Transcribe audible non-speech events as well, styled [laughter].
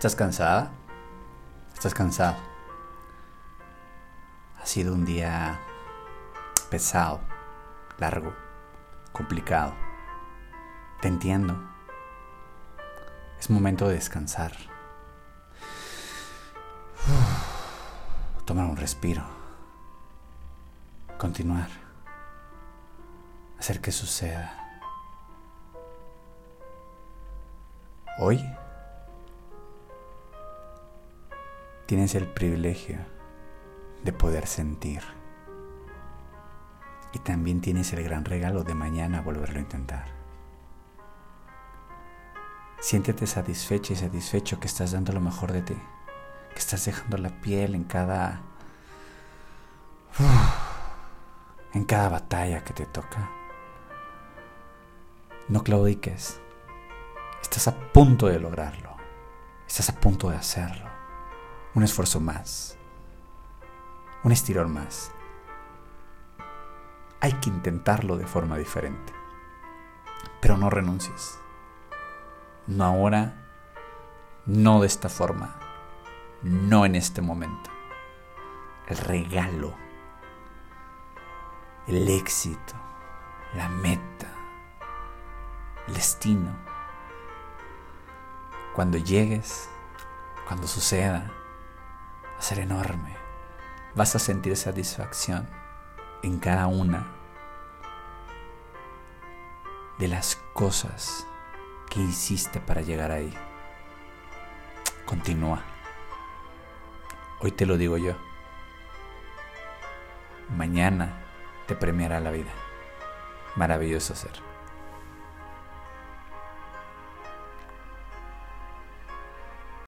¿Estás cansada? ¿Estás cansado? Ha sido un día pesado, largo, complicado. Te entiendo. Es momento de descansar. [sighs] tomar un respiro. Continuar. Hacer que suceda. Hoy tienes el privilegio de poder sentir. Y también tienes el gran regalo de mañana volverlo a intentar. Siéntete satisfecha y satisfecho que estás dando lo mejor de ti, que estás dejando la piel en cada en cada batalla que te toca. No claudiques. Estás a punto de lograrlo. Estás a punto de hacerlo un esfuerzo más, un estirón más. Hay que intentarlo de forma diferente, pero no renuncies. No ahora, no de esta forma, no en este momento. El regalo, el éxito, la meta, el destino. Cuando llegues, cuando suceda, a ser enorme. Vas a sentir satisfacción en cada una de las cosas que hiciste para llegar ahí. Continúa. Hoy te lo digo yo. Mañana te premiará la vida. Maravilloso ser.